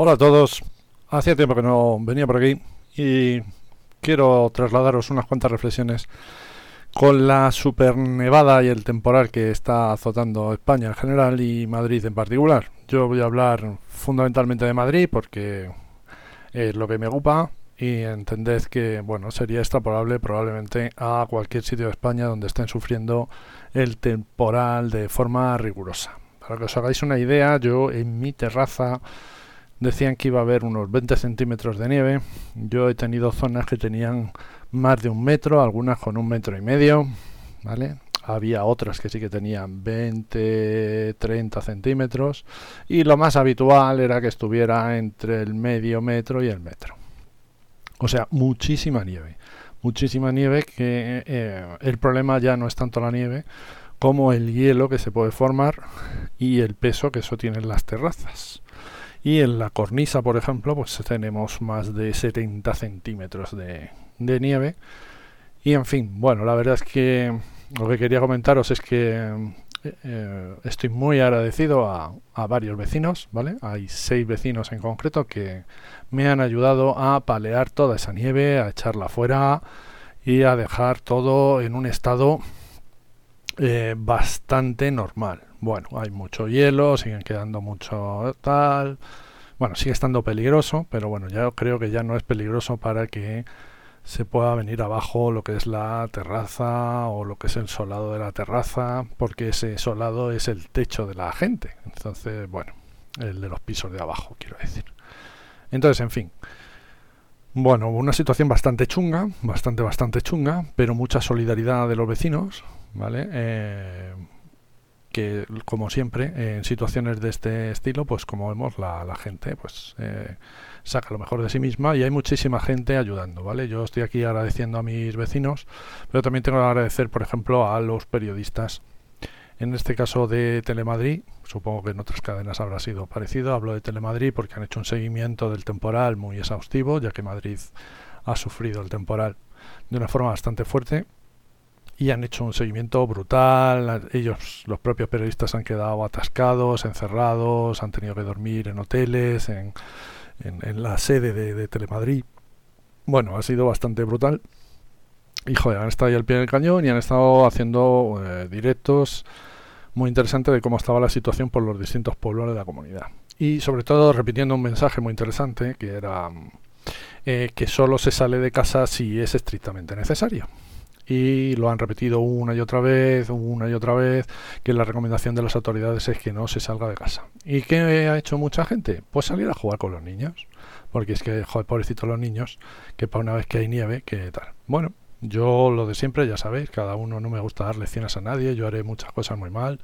Hola a todos. Hacía tiempo que no venía por aquí y quiero trasladaros unas cuantas reflexiones con la super nevada y el temporal que está azotando España en general y Madrid en particular. Yo voy a hablar fundamentalmente de Madrid porque es lo que me ocupa y entended que bueno sería extrapolable probablemente a cualquier sitio de España donde estén sufriendo el temporal de forma rigurosa. Para que os hagáis una idea, yo en mi terraza decían que iba a haber unos 20 centímetros de nieve. Yo he tenido zonas que tenían más de un metro, algunas con un metro y medio, ¿vale? Había otras que sí que tenían 20, 30 centímetros y lo más habitual era que estuviera entre el medio metro y el metro. O sea, muchísima nieve. Muchísima nieve que eh, el problema ya no es tanto la nieve como el hielo que se puede formar y el peso que eso tienen las terrazas. Y en la cornisa, por ejemplo, pues tenemos más de 70 centímetros de, nieve. Y en fin, bueno, la verdad es que lo que quería comentaros es que eh, estoy muy agradecido a, a, varios vecinos, ¿vale? Hay seis vecinos en concreto que me han ayudado a palear toda esa nieve, a echarla fuera y a dejar todo en un estado eh, bastante normal. Bueno, hay mucho hielo, siguen quedando mucho tal. Bueno, sigue estando peligroso, pero bueno, ya creo que ya no es peligroso para que se pueda venir abajo lo que es la terraza o lo que es el solado de la terraza, porque ese solado es el techo de la gente. Entonces, bueno, el de los pisos de abajo, quiero decir. Entonces, en fin. Bueno, una situación bastante chunga, bastante, bastante chunga, pero mucha solidaridad de los vecinos, ¿vale? Eh, como siempre en situaciones de este estilo pues como vemos la, la gente pues eh, saca lo mejor de sí misma y hay muchísima gente ayudando vale yo estoy aquí agradeciendo a mis vecinos pero también tengo que agradecer por ejemplo a los periodistas. En este caso de Telemadrid supongo que en otras cadenas habrá sido parecido hablo de Telemadrid porque han hecho un seguimiento del temporal muy exhaustivo ya que Madrid ha sufrido el temporal de una forma bastante fuerte y han hecho un seguimiento brutal. Ellos, los propios periodistas, han quedado atascados, encerrados, han tenido que dormir en hoteles, en, la sede de, Telemadrid. Bueno, ha sido bastante brutal. Y joder, han estado ahí al pie del cañón y han estado haciendo eh, directos muy interesantes de cómo estaba la situación por los distintos pueblos de la comunidad. Y sobre todo repitiendo un mensaje muy interesante que era eh, que solo se sale de casa si es estrictamente necesario y lo han repetido una y otra vez, una y otra vez, que la recomendación de las autoridades es que no se salga de casa. ¿Y qué ha hecho mucha gente? Pues salir a jugar con los niños. Porque es que, joder, pobrecitos los niños, que para una vez que hay nieve, que tal. Bueno, yo lo de siempre, ya sabéis, cada uno no me gusta dar lecciones a nadie, yo haré muchas cosas muy mal,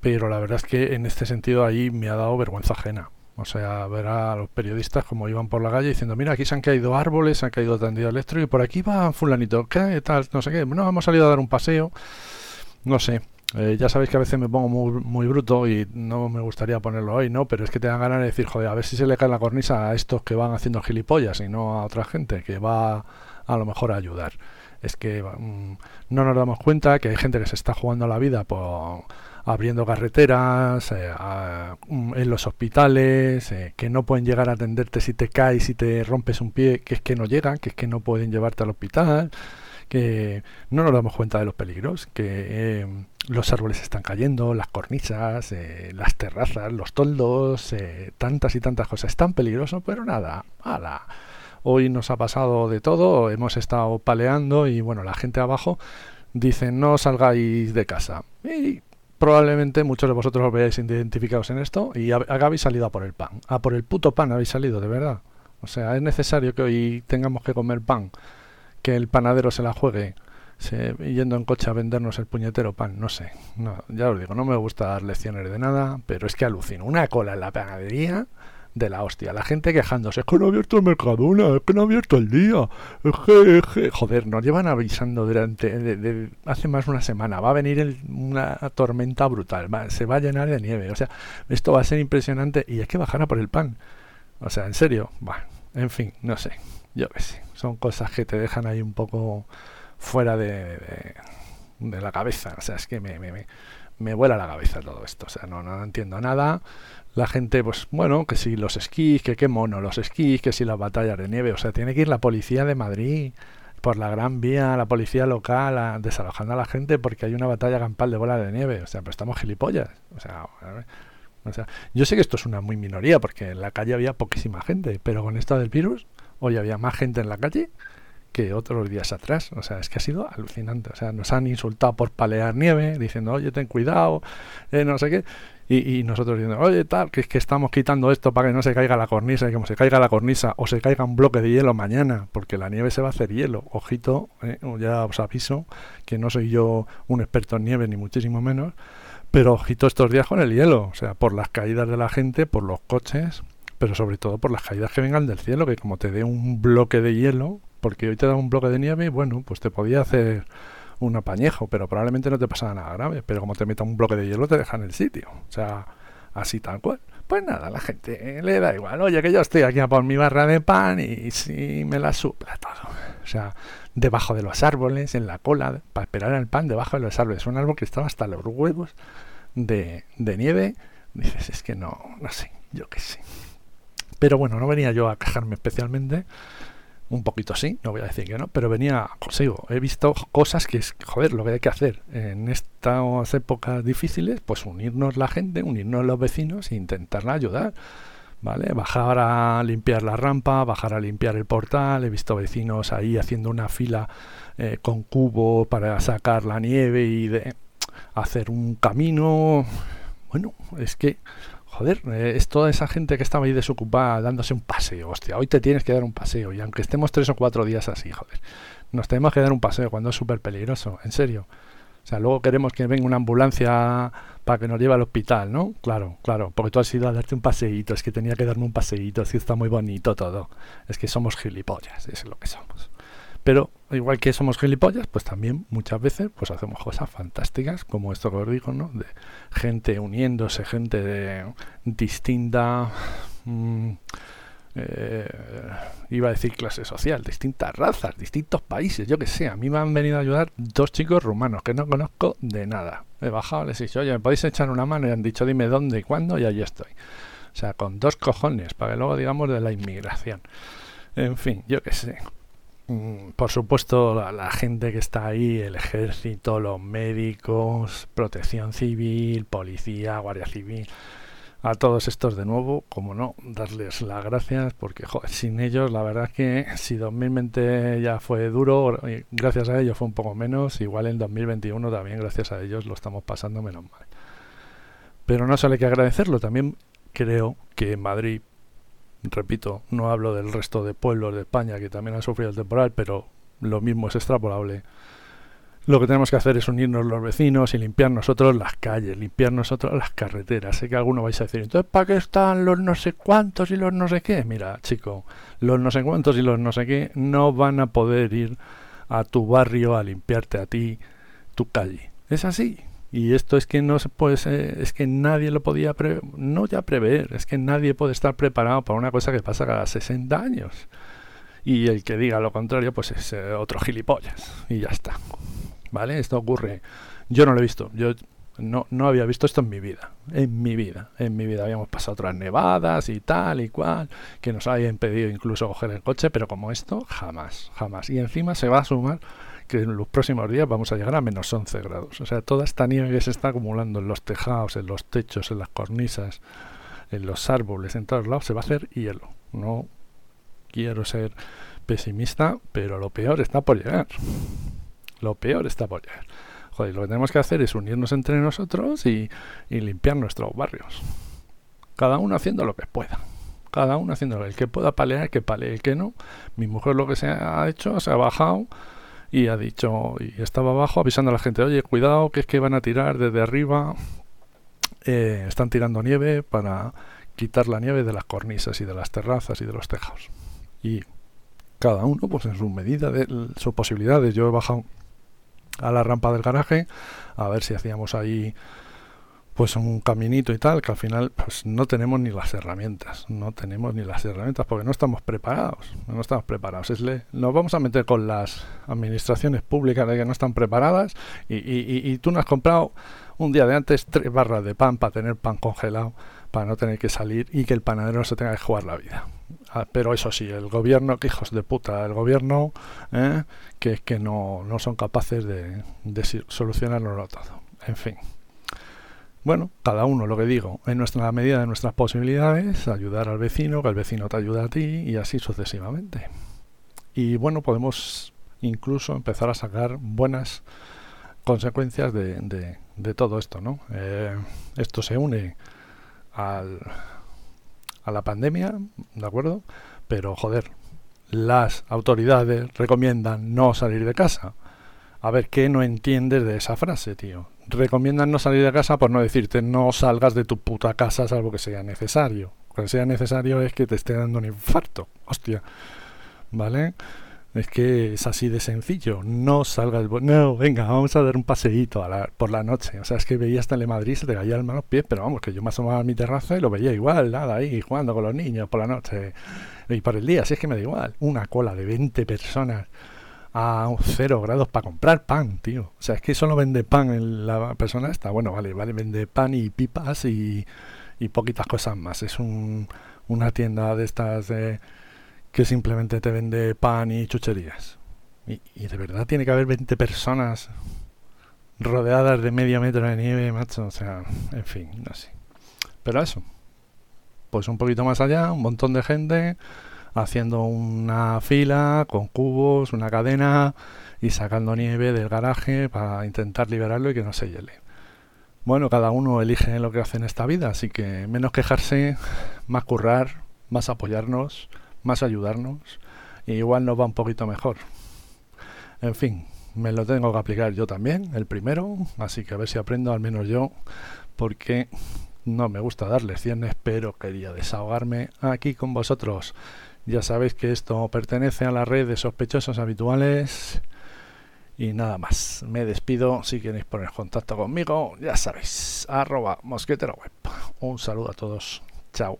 pero la verdad es que en este sentido ahí me ha dado vergüenza ajena. O sea, ver a los periodistas como iban por la calle diciendo, mira, aquí se han caído árboles, se han caído tendido eléctrico y por aquí va fulanito, ¿qué tal? No sé qué. No, hemos salido a dar un paseo. No sé. Eh, ya sabéis que a veces me pongo muy, bruto y no me gustaría ponerlo hoy, ¿no? Pero es que te dan ganas de decir, joder, a ver si se le cae la cornisa a estos que van haciendo gilipollas y no a otra gente que va a lo mejor a ayudar. Es que mm, no nos damos cuenta que hay gente que se está jugando la vida por abriendo carreteras, eh, mm, en los hospitales, eh, que no pueden llegar a atenderte si te caes, si te rompes un pie, que es que no llegan, que es que no pueden llevarte al hospital, que no nos damos cuenta de los peligros, que em, los árboles están cayendo, las cornisas, eh, las terrazas, los toldos, tantas y tantas cosas. Es tan peligroso, pero nada, ala. Hoy nos ha pasado de todo, hemos estado paleando y bueno, la gente abajo dice no salgáis de casa. Probablemente muchos de vosotros os veáis identificados en esto y habéis salido a por el pan. A por el puto pan habéis salido, de verdad. O sea, es necesario que hoy tengamos que comer pan, que el panadero se la juegue yendo en coche a vendernos el puñetero pan, no sé. No, ya os digo, no me gusta dar lecciones de nada, pero es que alucino. Una cola en la panadería de la hostia. La gente quejándose, es que no ha abierto el Mercadona, es que no ha abierto el día, es que, joder, nos llevan avisando durante, hace más de una semana, va a venir una tormenta brutal, se va a llenar de nieve, o sea, esto va a ser impresionante y hay que bajar a por el pan. O sea, en serio, va, en fin, no sé, yo qué sé, son cosas que te dejan ahí un poco fuera de, de, la cabeza, o sea, es que me, me, me, me vuela la cabeza todo esto, o sea, no, no entiendo nada la gente, pues bueno, que si los esquís, que qué mono los esquís, que si las batallas de nieve, o sea, tiene que ir la policía de Madrid por la Gran Vía, la policía local, desalojando a la gente porque hay una batalla campal de bola de nieve, o sea, pero estamos gilipollas, o sea, o sea, yo sé que esto es una muy minoría porque en la calle había poquísima gente, pero con esto del virus, hoy había más gente en la calle que otros días atrás. O sea, es que ha sido alucinante. O sea, nos han insultado por palear nieve, diciendo, oye, ten cuidado, eh, no sé qué. Y, nosotros diciendo, oye, tal, que es que estamos quitando esto para que no se caiga la cornisa, y como se caiga la cornisa o se caiga un bloque de hielo mañana, porque la nieve se va a hacer hielo. Ojito, eh, ya os aviso que no soy yo un experto en nieve, ni muchísimo menos, pero ojito estos días con el hielo, o sea, por las caídas de la gente, por los coches, pero sobre todo por las caídas que vengan del cielo, que como te dé un bloque de hielo, porque hoy te da un bloque de nieve, bueno, pues te podía hacer un apañejo, pero probablemente no te pasaba nada grave. Pero como te meta un bloque de hielo, te deja en el sitio. O sea, así tal cual. Pues nada, la gente le da igual. Oye, que yo estoy aquí a por mi barra de pan y si me la supla todo. O sea, debajo de los árboles, en la cola, para esperar el pan debajo de los árboles. Un árbol que estaba hasta los huevos de, de nieve. Dices, es que no, no sé, yo qué sé. Pero bueno, no venía yo a quejarme especialmente un poquito sí, no voy a decir que no, pero venía consigo. He visto cosas que es, joder, lo que hay que hacer en estas épocas difíciles, pues unirnos la gente, unirnos los vecinos e intentarla ayudar. ¿Vale? Bajar a limpiar la rampa, bajar a limpiar el portal. He visto vecinos ahí haciendo una fila eh, con cubo para sacar la nieve y de hacer un camino. Bueno, es que joder, eh, es toda esa gente que estaba ahí desocupada dándose un paseo. Hostia, hoy te tienes que dar un paseo. Y aunque estemos tres o cuatro días así, joder, nos tenemos que dar un paseo cuando es súper peligroso, en serio. O sea, luego queremos que venga una ambulancia para que nos lleve al hospital, ¿no? Claro, claro, porque tú has ido a darte un paseíto, es que tenía que darme un paseíto, es que está muy bonito todo. Es que somos gilipollas, es lo que somos. Pero igual que somos gilipollas, pues también muchas veces pues hacemos cosas fantásticas, como esto que os digo, ¿no? De gente uniéndose, gente de distinta... Mm, eh, iba a decir clase social, distintas razas, distintos países, yo que sé. A mí me han venido a ayudar dos chicos rumanos que no conozco de nada. He bajado, les he dicho, oye, ¿me podéis echar una mano? Y han dicho, dime dónde y cuándo, y ahí estoy. O sea, con dos cojones, para que luego digamos de la inmigración. En fin, yo que sé. Mm, por supuesto, la, gente que está ahí, el ejército, los médicos, protección civil, policía, guardia civil, a todos estos de nuevo, como no, darles las gracias, porque sin ellos la verdad es que si 2020 ya fue duro, gracias a ellos fue un poco menos, igual en 2021 también gracias a ellos lo estamos pasando menos mal. Pero no solo hay que agradecerlo, también creo que en Madrid repito, no hablo del resto de pueblos de España que también han sufrido el temporal, pero lo mismo es extrapolable. Lo que tenemos que hacer es unirnos los vecinos y limpiar nosotros las calles, limpiar nosotros las carreteras. Sé que alguno vais a decir, entonces, ¿para qué están los no sé cuántos y los no sé qué? Mira, chico, los no sé cuántos y los no sé qué no van a poder ir a tu barrio a limpiarte a ti tu calle. Es así. Y esto es que no se puede, es que nadie lo podía pre, no ya prever, es que nadie puede estar preparado para una cosa que pasa cada 60 años. Y el que diga lo contrario, pues es eh, otro gilipollas. Y ya está. ¿Vale? Esto ocurre. Yo no lo he visto. Yo no, no había visto esto en mi vida. En mi vida. En mi vida habíamos pasado otras nevadas y tal y cual. Que nos habían impedido incluso coger el coche. Pero como esto, jamás. Jamás. Y encima se va a sumar que en los próximos días vamos a llegar a menos 11 grados. O sea, toda esta nieve que se está acumulando en los tejados, en los techos, en las cornisas, en los árboles, en todos lados, se va a hacer hielo. No quiero ser pesimista, pero lo peor está por llegar. Lo peor está por llegar. Joder, lo que tenemos que hacer es unirnos entre nosotros y, y limpiar nuestros barrios. Cada uno haciendo lo que pueda cada uno haciendo lo El que pueda palear, que palee. El que no, mi mujer lo que se ha hecho, se ha bajado y ha dicho, y estaba abajo avisando a la gente, oye, cuidado, que es que van a tirar desde arriba, eh, están tirando nieve para quitar la nieve de las cornisas y de las terrazas y de los tejados. Y cada uno, pues en su medida de sus posibilidades, yo he bajado a la rampa del garaje a ver si hacíamos ahí pues un caminito y tal, que al final pues no tenemos ni las herramientas, no tenemos ni las herramientas porque no estamos preparados, no estamos preparados. Es le, nos vamos a meter con las administraciones públicas de que no están preparadas y, y, y, tú no has comprado un día de antes tres barras de pan para tener pan congelado para no tener que salir y que el panadero no se tenga que jugar la vida. Ah, pero eso sí, el gobierno, que hijos de puta, el gobierno, ¿eh? que que no, no, son capaces de, de solucionarlo todo. En fin. Bueno, cada uno, lo que digo, en nuestra medida de nuestras posibilidades, ayudar al vecino, que el vecino te ayuda a ti y así sucesivamente. Y bueno, podemos incluso empezar a sacar buenas consecuencias de, de, todo esto, ¿no? Eh, esto se une al, a la pandemia, ¿de acuerdo? Pero joder, las autoridades recomiendan no salir de casa. A ver, ¿qué no entiendes de esa frase, tío? Recomiendan no salir de casa por no decirte no salgas de tu puta casa salvo que sea necesario. que sea necesario es que te esté dando un infarto. Hostia. ¿Vale? Es que es así de sencillo. No salgas. No, venga, vamos a dar un paseíto por la noche. O sea, es que veía hasta en Madrid, se te caía el manos pies, pero vamos, que yo me asomaba a mi terraza y lo veía igual, nada, ahí jugando con los niños por la noche. Y por el día, si es que me da igual. Una cola de 20 personas a 0 grados para comprar pan, tío. O sea, es que solo vende pan en la persona esta. Bueno, vale, vale, vende pan y pipas y, y poquitas cosas más. Es un, una tienda de estas que simplemente te vende pan y chucherías. Y, de verdad tiene que haber 20 personas rodeadas de medio metro de nieve, macho. O sea, en fin, no sé. Pero eso. Pues un poquito más allá, un montón de gente haciendo una fila con cubos, una cadena y sacando nieve del garaje para intentar liberarlo y que no se hiele. Bueno, cada uno elige lo que hace en esta vida, así que menos quejarse, más currar, más apoyarnos más ayudarnos igual nos va un poquito mejor. En fin, me lo tengo que aplicar yo también, el primero, así que a ver si aprendo al menos yo, porque no me gusta dar lecciones, pero quería desahogarme aquí con vosotros. Ya sabéis que esto pertenece a la red de sospechosos habituales. Y nada más, me despido. Si queréis poner contacto conmigo, ya sabéis, arroba web. Un saludo a todos. Chao.